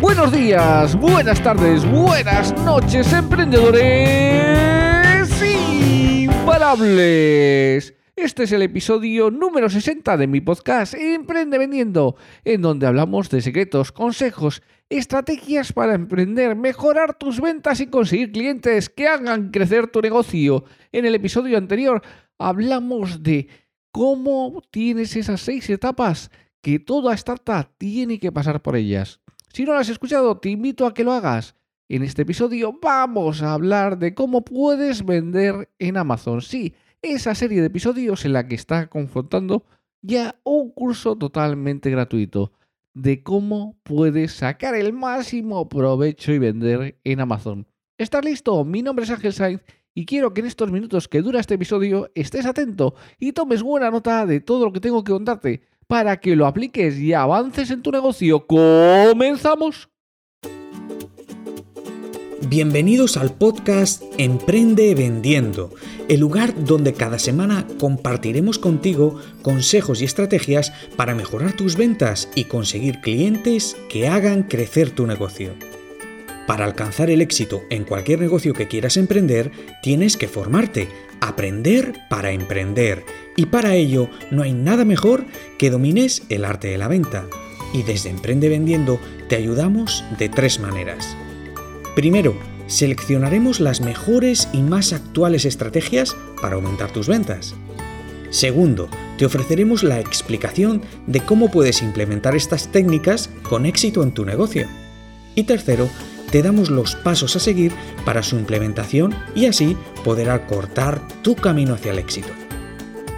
Buenos días, buenas tardes, buenas noches, emprendedores imparables. Este es el episodio número 60 de mi podcast Emprende Vendiendo, en donde hablamos de secretos, consejos, estrategias para emprender, mejorar tus ventas y conseguir clientes que hagan crecer tu negocio. En el episodio anterior hablamos de cómo tienes esas seis etapas que toda startup tiene que pasar por ellas. Si no lo has escuchado, te invito a que lo hagas. En este episodio vamos a hablar de cómo puedes vender en Amazon. Sí, esa serie de episodios en la que está confrontando ya un curso totalmente gratuito de cómo puedes sacar el máximo provecho y vender en Amazon. ¿Estás listo? Mi nombre es Ángel Sainz y quiero que en estos minutos que dura este episodio estés atento y tomes buena nota de todo lo que tengo que contarte para que lo apliques y avances en tu negocio. ¡Comenzamos! Bienvenidos al podcast Emprende Vendiendo, el lugar donde cada semana compartiremos contigo consejos y estrategias para mejorar tus ventas y conseguir clientes que hagan crecer tu negocio. Para alcanzar el éxito en cualquier negocio que quieras emprender, tienes que formarte, aprender para emprender. Y para ello no hay nada mejor que domines el arte de la venta. Y desde Emprende Vendiendo te ayudamos de tres maneras. Primero, seleccionaremos las mejores y más actuales estrategias para aumentar tus ventas. Segundo, te ofreceremos la explicación de cómo puedes implementar estas técnicas con éxito en tu negocio. Y tercero, te damos los pasos a seguir para su implementación y así poder acortar tu camino hacia el éxito.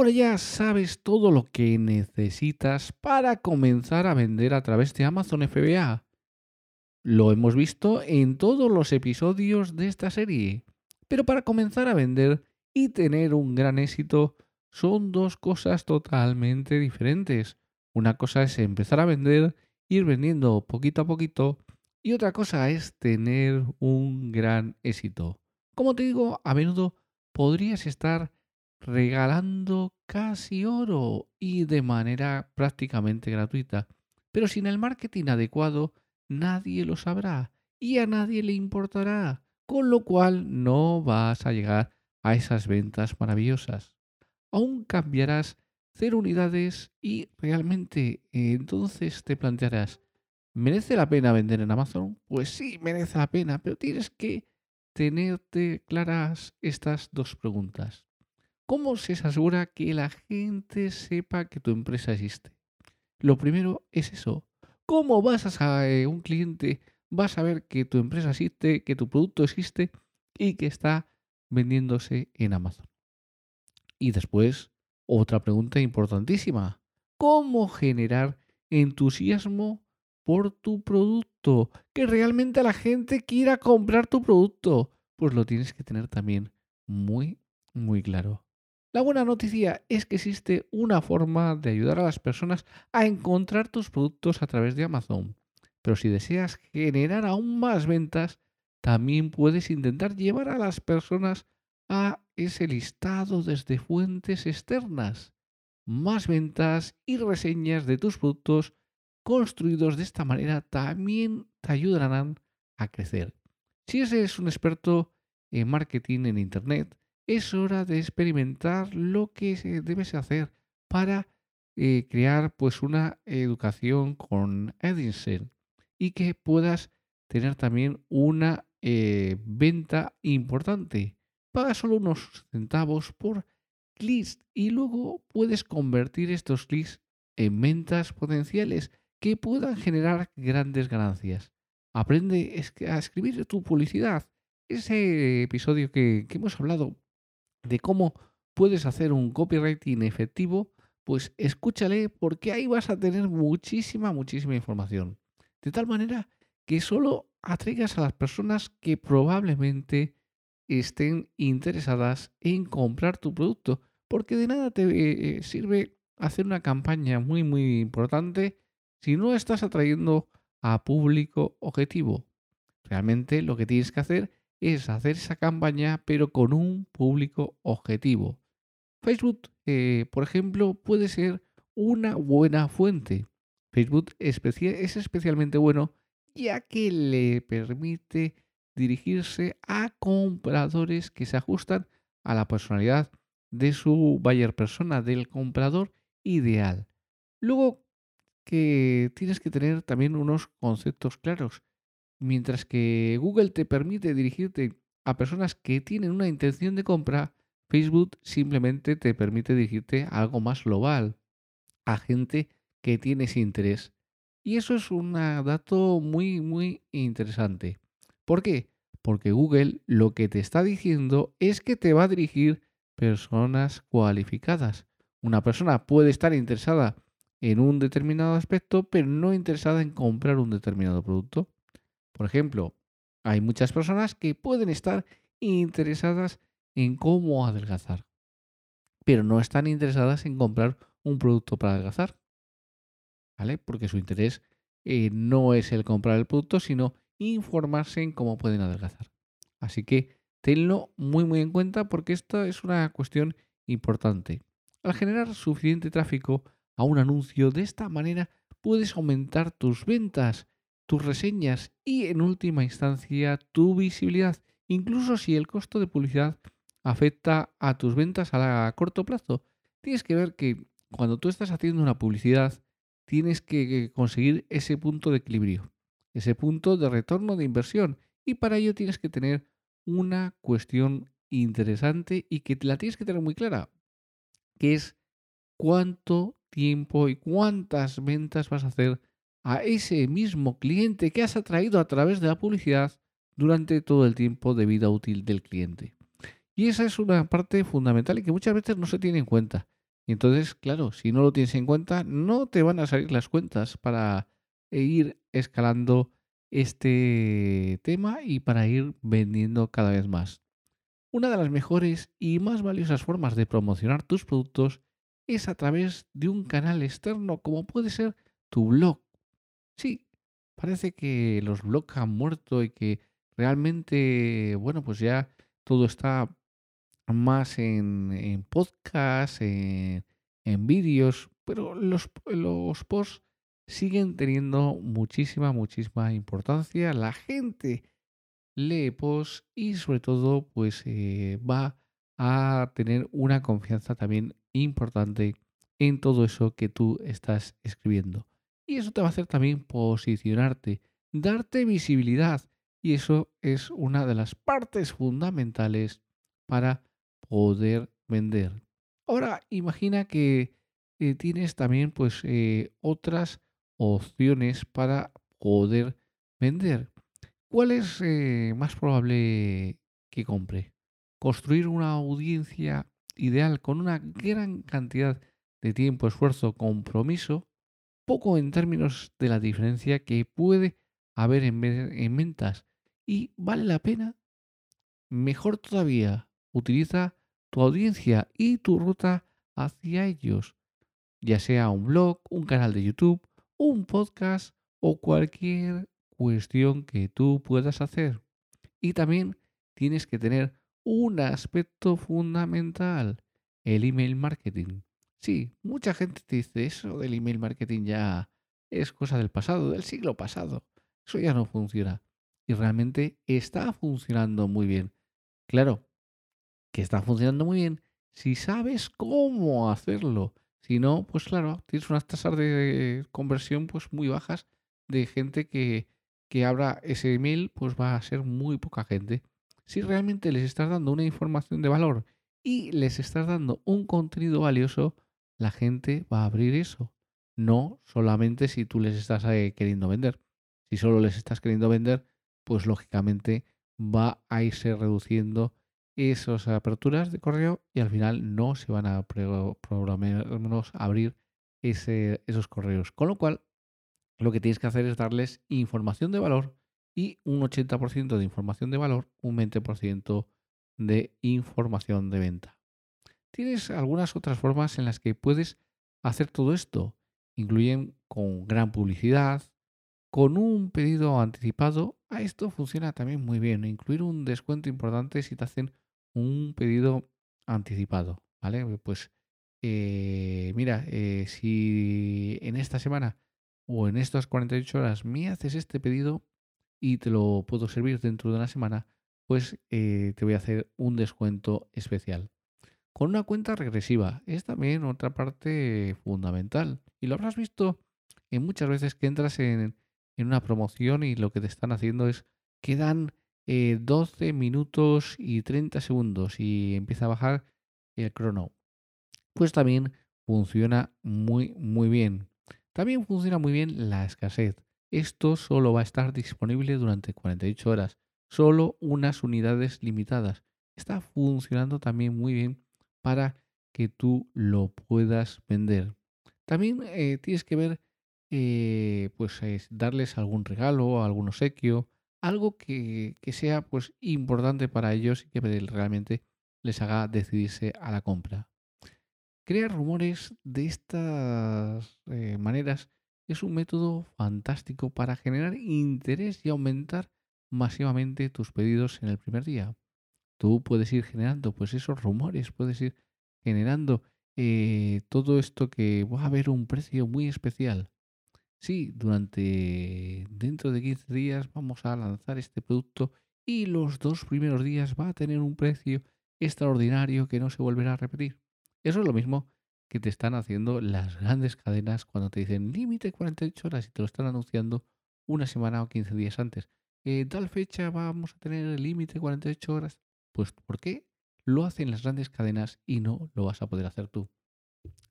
Ahora ya sabes todo lo que necesitas para comenzar a vender a través de Amazon FBA. Lo hemos visto en todos los episodios de esta serie. Pero para comenzar a vender y tener un gran éxito, son dos cosas totalmente diferentes. Una cosa es empezar a vender, ir vendiendo poquito a poquito, y otra cosa es tener un gran éxito. Como te digo, a menudo podrías estar regalando casi oro y de manera prácticamente gratuita. Pero sin el marketing adecuado, nadie lo sabrá y a nadie le importará, con lo cual no vas a llegar a esas ventas maravillosas aún cambiarás cero unidades y realmente eh, entonces te plantearás, ¿merece la pena vender en Amazon? Pues sí, merece la pena, pero tienes que tenerte claras estas dos preguntas. ¿Cómo se asegura que la gente sepa que tu empresa existe? Lo primero es eso. ¿Cómo vas a saber, un cliente va a saber que tu empresa existe, que tu producto existe y que está vendiéndose en Amazon? Y después, otra pregunta importantísima. ¿Cómo generar entusiasmo por tu producto? Que realmente la gente quiera comprar tu producto. Pues lo tienes que tener también muy, muy claro. La buena noticia es que existe una forma de ayudar a las personas a encontrar tus productos a través de Amazon. Pero si deseas generar aún más ventas, también puedes intentar llevar a las personas a ese listado desde fuentes externas. Más ventas y reseñas de tus productos construidos de esta manera también te ayudarán a crecer. Si eres un experto en marketing en Internet, es hora de experimentar lo que debes hacer para eh, crear pues una educación con Edinson y que puedas tener también una eh, venta importante pagas solo unos centavos por clics y luego puedes convertir estos clics en ventas potenciales que puedan generar grandes ganancias. Aprende a escribir tu publicidad. Ese episodio que hemos hablado de cómo puedes hacer un copywriting efectivo, pues escúchale porque ahí vas a tener muchísima, muchísima información. De tal manera que solo atraigas a las personas que probablemente estén interesadas en comprar tu producto, porque de nada te eh, eh, sirve hacer una campaña muy, muy importante si no estás atrayendo a público objetivo. Realmente lo que tienes que hacer es hacer esa campaña pero con un público objetivo. Facebook, eh, por ejemplo, puede ser una buena fuente. Facebook es especialmente bueno ya que le permite dirigirse a compradores que se ajustan a la personalidad de su buyer persona, del comprador ideal. Luego que tienes que tener también unos conceptos claros. Mientras que Google te permite dirigirte a personas que tienen una intención de compra, Facebook simplemente te permite dirigirte a algo más global, a gente que tiene ese interés. Y eso es un dato muy, muy interesante. ¿Por qué? Porque Google lo que te está diciendo es que te va a dirigir personas cualificadas. Una persona puede estar interesada en un determinado aspecto, pero no interesada en comprar un determinado producto. Por ejemplo, hay muchas personas que pueden estar interesadas en cómo adelgazar, pero no están interesadas en comprar un producto para adelgazar. ¿vale? Porque su interés eh, no es el comprar el producto, sino informarse en cómo pueden adelgazar. Así que tenlo muy muy en cuenta porque esta es una cuestión importante. Al generar suficiente tráfico a un anuncio de esta manera puedes aumentar tus ventas, tus reseñas y en última instancia tu visibilidad, incluso si el costo de publicidad afecta a tus ventas a corto plazo. Tienes que ver que cuando tú estás haciendo una publicidad tienes que conseguir ese punto de equilibrio, ese punto de retorno de inversión. Y para ello tienes que tener una cuestión interesante y que la tienes que tener muy clara, que es cuánto tiempo y cuántas ventas vas a hacer a ese mismo cliente que has atraído a través de la publicidad durante todo el tiempo de vida útil del cliente. Y esa es una parte fundamental y que muchas veces no se tiene en cuenta. Y entonces, claro, si no lo tienes en cuenta, no te van a salir las cuentas para ir escalando este tema y para ir vendiendo cada vez más. Una de las mejores y más valiosas formas de promocionar tus productos es a través de un canal externo como puede ser tu blog. Sí, parece que los blogs han muerto y que realmente, bueno, pues ya todo está más en, en podcast, en, vídeos, pero los, los posts siguen teniendo muchísima, muchísima importancia. La gente lee posts y sobre todo pues eh, va a tener una confianza también importante en todo eso que tú estás escribiendo. Y eso te va a hacer también posicionarte, darte visibilidad. Y eso es una de las partes fundamentales para poder vender. Ahora, imagina que eh, tienes también pues eh, otras opciones para poder vender. ¿Cuál es eh, más probable que compre? Construir una audiencia ideal con una gran cantidad de tiempo, esfuerzo, compromiso, poco en términos de la diferencia que puede haber en, en ventas y vale la pena. Mejor todavía, utiliza tu audiencia y tu ruta hacia ellos, ya sea un blog, un canal de YouTube, un podcast o cualquier cuestión que tú puedas hacer. Y también tienes que tener un aspecto fundamental, el email marketing. Sí, mucha gente te dice eso del email marketing ya es cosa del pasado, del siglo pasado. Eso ya no funciona. Y realmente está funcionando muy bien. Claro, que está funcionando muy bien si sabes cómo hacerlo. Si no, pues claro, tienes unas tasas de conversión pues muy bajas de gente que, que abra ese email, pues va a ser muy poca gente. Si realmente les estás dando una información de valor y les estás dando un contenido valioso, la gente va a abrir eso. No solamente si tú les estás eh, queriendo vender. Si solo les estás queriendo vender, pues lógicamente va a irse reduciendo esas aperturas de correo y al final no se van a menos abrir esos correos. Con lo cual, lo que tienes que hacer es darles información de valor y un 80% de información de valor, un 20% de información de venta. Tienes algunas otras formas en las que puedes hacer todo esto. Incluyen con gran publicidad, con un pedido anticipado. A esto funciona también muy bien. Incluir un descuento importante si te hacen un pedido anticipado. ¿Vale? Pues eh, mira, eh, si en esta semana o en estas 48 horas me haces este pedido y te lo puedo servir dentro de una semana, pues eh, te voy a hacer un descuento especial. Con una cuenta regresiva es también otra parte fundamental. Y lo habrás visto en muchas veces que entras en, una promoción y lo que te están haciendo es que dan 12 minutos y 30 segundos y empieza a bajar el crono pues también funciona muy, muy bien. También funciona muy bien la escasez. Esto solo va a estar disponible durante 48 horas, solo unas unidades limitadas. Está funcionando también muy bien para que tú lo puedas vender. También eh, tienes que ver, eh, pues darles algún regalo, algún obsequio, algo que, que, sea pues importante para ellos y que realmente les haga decidirse a la compra. Crear rumores de estas eh, maneras es un método fantástico para generar interés y aumentar masivamente tus pedidos en el primer día. Tú puedes ir generando pues esos rumores, puedes ir generando eh, todo esto que va a haber un precio muy especial. Sí, durante dentro de 15 días vamos a lanzar este producto y los dos primeros días va a tener un precio extraordinario que no se volverá a repetir. Eso es lo mismo que te están haciendo las grandes cadenas cuando te dicen límite 48 horas y te lo están anunciando una semana o 15 días antes. En tal fecha vamos a tener el límite 48 horas. Pues ¿por qué lo hacen las grandes cadenas y no lo vas a poder hacer tú?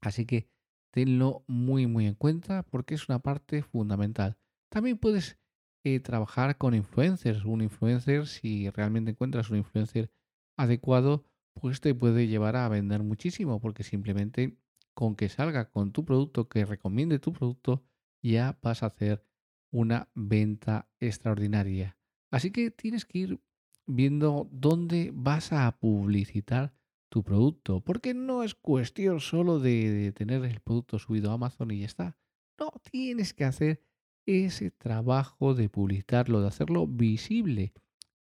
Así que tenlo muy muy en cuenta porque es una parte fundamental. También puedes eh, trabajar con influencers. Un influencer, si realmente encuentras un influencer adecuado, pues te puede llevar a vender muchísimo, porque simplemente con que salga con tu producto, que recomiende tu producto, ya vas a hacer una venta extraordinaria. Así que tienes que ir viendo dónde vas a publicitar tu producto, porque no es cuestión solo de, tener el producto subido a Amazon y ya está. No, tienes que hacer ese trabajo de publicitarlo, de hacerlo visible.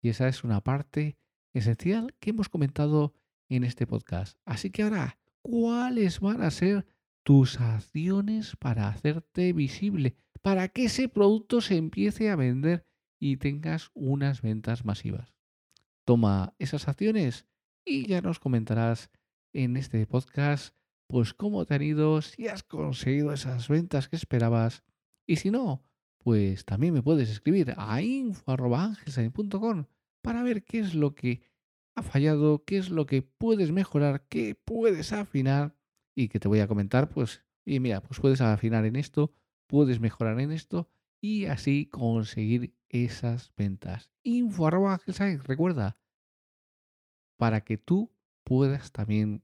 Y esa es una parte esencial que hemos comentado en este podcast. Así que ahora, ¿cuáles van a ser tus acciones para hacerte visible? Para que ese producto se empiece a vender y tengas unas ventas masivas. Toma esas acciones y ya nos comentarás en este podcast pues cómo te han ido, si has conseguido esas ventas que esperabas y si no, pues también me puedes escribir a info.angelsain.com para ver qué es lo que ha fallado, qué es lo que puedes mejorar, qué puedes afinar y que te voy a comentar, pues, y mira, pues puedes afinar en esto, puedes mejorar en esto y así conseguir esas ventas. Info arroba recuerda, para que tú puedas también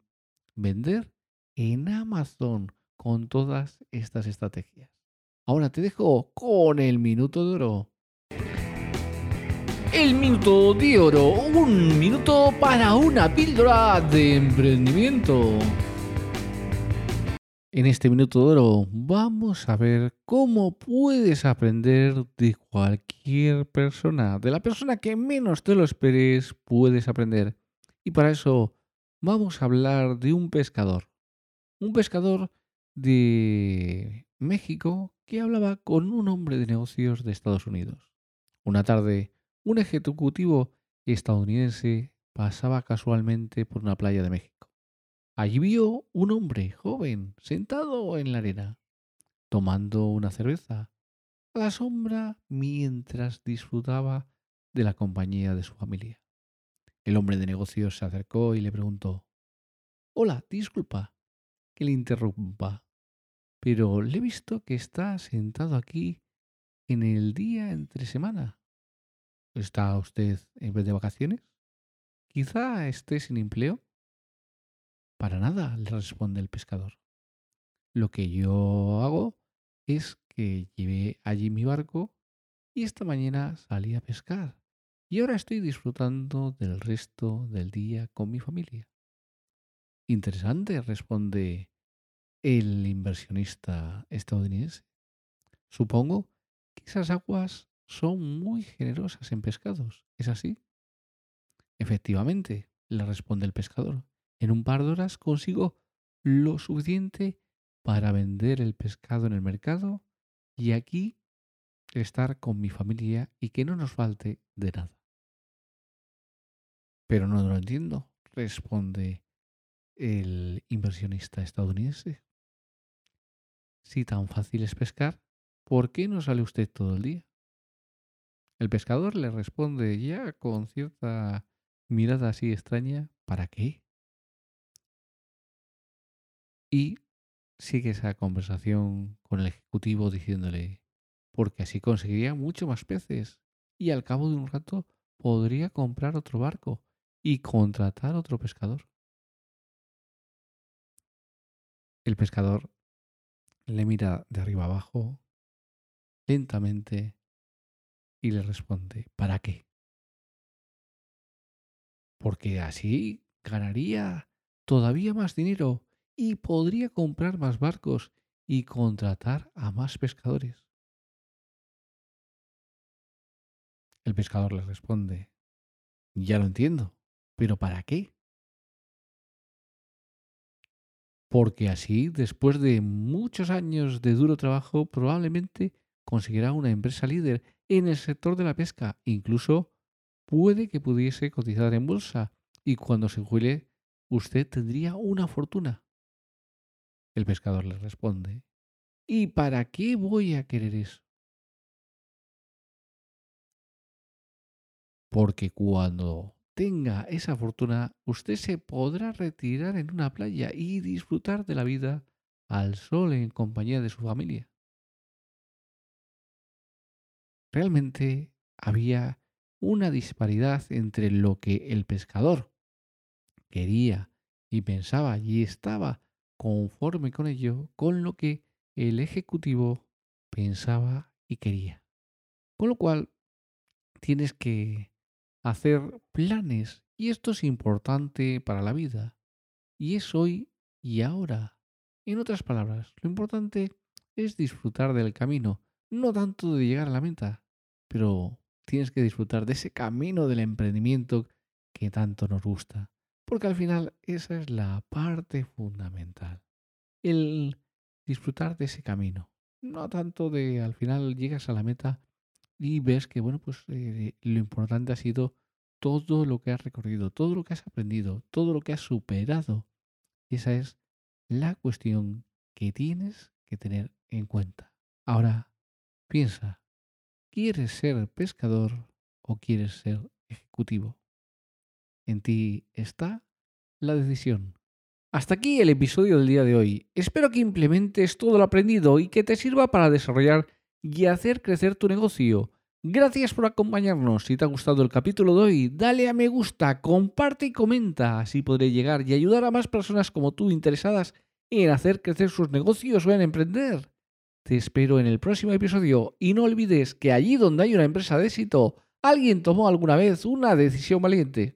vender en Amazon con todas estas estrategias. Ahora te dejo con el minuto de oro. El minuto de oro, un minuto para una píldora de emprendimiento. En este minuto de oro vamos a ver cómo puedes aprender de cualquier persona, de la persona que menos te lo esperes, puedes aprender. Y para eso vamos a hablar de un pescador. Un pescador de México que hablaba con un hombre de negocios de Estados Unidos. Una tarde un ejecutivo estadounidense pasaba casualmente por una playa de México. Allí vio un hombre joven sentado en la arena, tomando una cerveza a la sombra mientras disfrutaba de la compañía de su familia. El hombre de negocios se acercó y le preguntó Hola, disculpa que le interrumpa, pero le he visto que está sentado aquí en el día entre semana. ¿Está usted en vez de vacaciones? Quizá esté sin empleo. Para nada, le responde el pescador. Lo que yo hago es que llevé allí mi barco y esta mañana salí a pescar. Y ahora estoy disfrutando del resto del día con mi familia. Interesante, responde el inversionista estadounidense. Supongo que esas aguas son muy generosas en pescados. ¿Es así? Efectivamente, le responde el pescador. En un par de horas consigo lo suficiente para vender el pescado en el mercado y aquí estar con mi familia y que no nos falte de nada. Pero no lo entiendo, responde el inversionista estadounidense. Si tan fácil es pescar, ¿por qué no sale usted todo el día? El pescador le responde ya con cierta mirada así extraña, ¿para qué? Y sigue esa conversación con el ejecutivo diciéndole, porque así conseguiría mucho más peces y al cabo de un rato podría comprar otro barco y contratar otro pescador. El pescador le mira de arriba abajo lentamente y le responde, ¿para qué? Porque así ganaría todavía más dinero y podría comprar más barcos y contratar a más pescadores. El pescador le responde, ya lo entiendo, pero ¿para qué? Porque así, después de muchos años de duro trabajo, probablemente conseguirá una empresa líder en el sector de la pesca. Incluso puede que pudiese cotizar en bolsa y cuando se jubile usted tendría una fortuna. El pescador le responde, ¿y para qué voy a querer eso? Porque cuando tenga esa fortuna, usted se podrá retirar en una playa y disfrutar de la vida al sol en compañía de su familia. Realmente había una disparidad entre lo que el pescador quería y pensaba y estaba conforme con ello, con lo que el ejecutivo pensaba y quería. Con lo cual, tienes que hacer planes y esto es importante para la vida y es hoy y ahora. En otras palabras, lo importante es disfrutar del camino, no tanto de llegar a la meta, pero tienes que disfrutar de ese camino del emprendimiento que tanto nos gusta, porque al final esa es la parte fundamental, el disfrutar de ese camino, no tanto de al final llegas a la meta y ves que, bueno, pues eh, lo importante ha sido todo lo que has recorrido, todo lo que has aprendido, todo lo que has superado. Esa es la cuestión que tienes que tener en cuenta. Ahora, piensa, ¿quieres ser pescador o quieres ser ejecutivo? En ti está la decisión. Hasta aquí el episodio del día de hoy. Espero que implementes todo lo aprendido y que te sirva para desarrollar y hacer crecer tu negocio. Gracias por acompañarnos. Si te ha gustado el capítulo de hoy, dale a me gusta, comparte y comenta. Así podré llegar y ayudar a más personas como tú interesadas en hacer crecer sus negocios o en emprender. Te espero en el próximo episodio y no olvides que allí donde hay una empresa de éxito, alguien tomó alguna vez una decisión valiente.